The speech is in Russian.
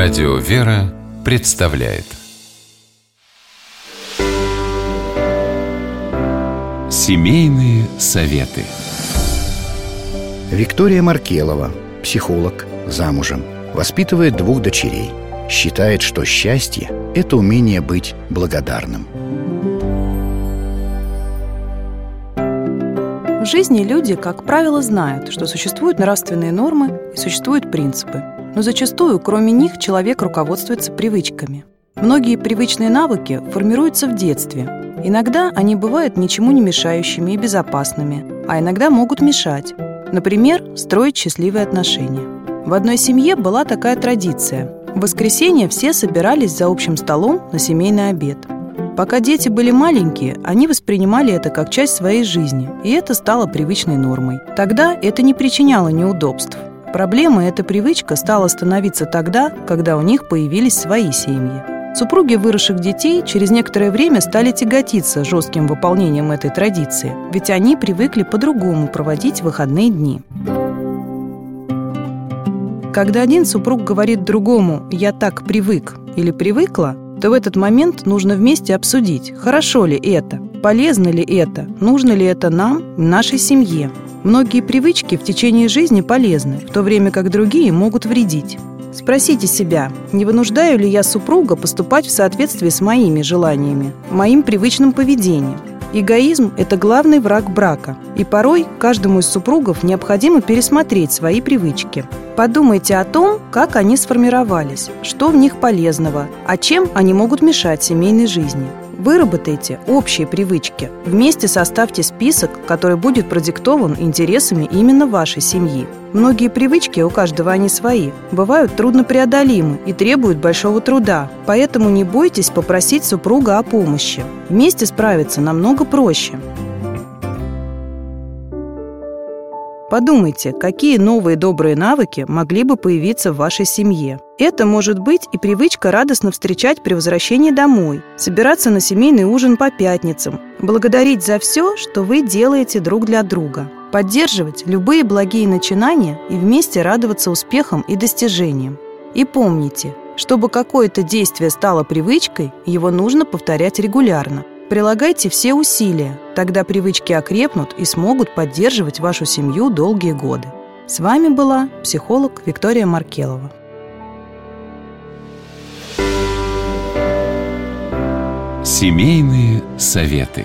Радио «Вера» представляет Семейные советы Виктория Маркелова, психолог, замужем, воспитывает двух дочерей. Считает, что счастье – это умение быть благодарным. В жизни люди, как правило, знают, что существуют нравственные нормы и существуют принципы – но зачастую, кроме них, человек руководствуется привычками. Многие привычные навыки формируются в детстве. Иногда они бывают ничему не мешающими и безопасными, а иногда могут мешать. Например, строить счастливые отношения. В одной семье была такая традиция. В воскресенье все собирались за общим столом на семейный обед. Пока дети были маленькие, они воспринимали это как часть своей жизни, и это стало привычной нормой. Тогда это не причиняло неудобств. Проблемой эта привычка стала становиться тогда, когда у них появились свои семьи. Супруги выросших детей через некоторое время стали тяготиться жестким выполнением этой традиции, ведь они привыкли по-другому проводить выходные дни. Когда один супруг говорит другому «я так привык» или «привыкла», то в этот момент нужно вместе обсудить, хорошо ли это, полезно ли это, нужно ли это нам, нашей семье, Многие привычки в течение жизни полезны, в то время как другие могут вредить. Спросите себя, не вынуждаю ли я супруга поступать в соответствии с моими желаниями, моим привычным поведением. Эгоизм – это главный враг брака, и порой каждому из супругов необходимо пересмотреть свои привычки. Подумайте о том, как они сформировались, что в них полезного, а чем они могут мешать семейной жизни – Выработайте общие привычки. Вместе составьте список, который будет продиктован интересами именно вашей семьи. Многие привычки, у каждого они свои, бывают труднопреодолимы и требуют большого труда, поэтому не бойтесь попросить супруга о помощи. Вместе справиться намного проще. Подумайте, какие новые добрые навыки могли бы появиться в вашей семье. Это может быть и привычка радостно встречать при возвращении домой, собираться на семейный ужин по пятницам, благодарить за все, что вы делаете друг для друга, поддерживать любые благие начинания и вместе радоваться успехам и достижениям. И помните, чтобы какое-то действие стало привычкой, его нужно повторять регулярно – Прилагайте все усилия, тогда привычки окрепнут и смогут поддерживать вашу семью долгие годы. С вами была психолог Виктория Маркелова. Семейные советы.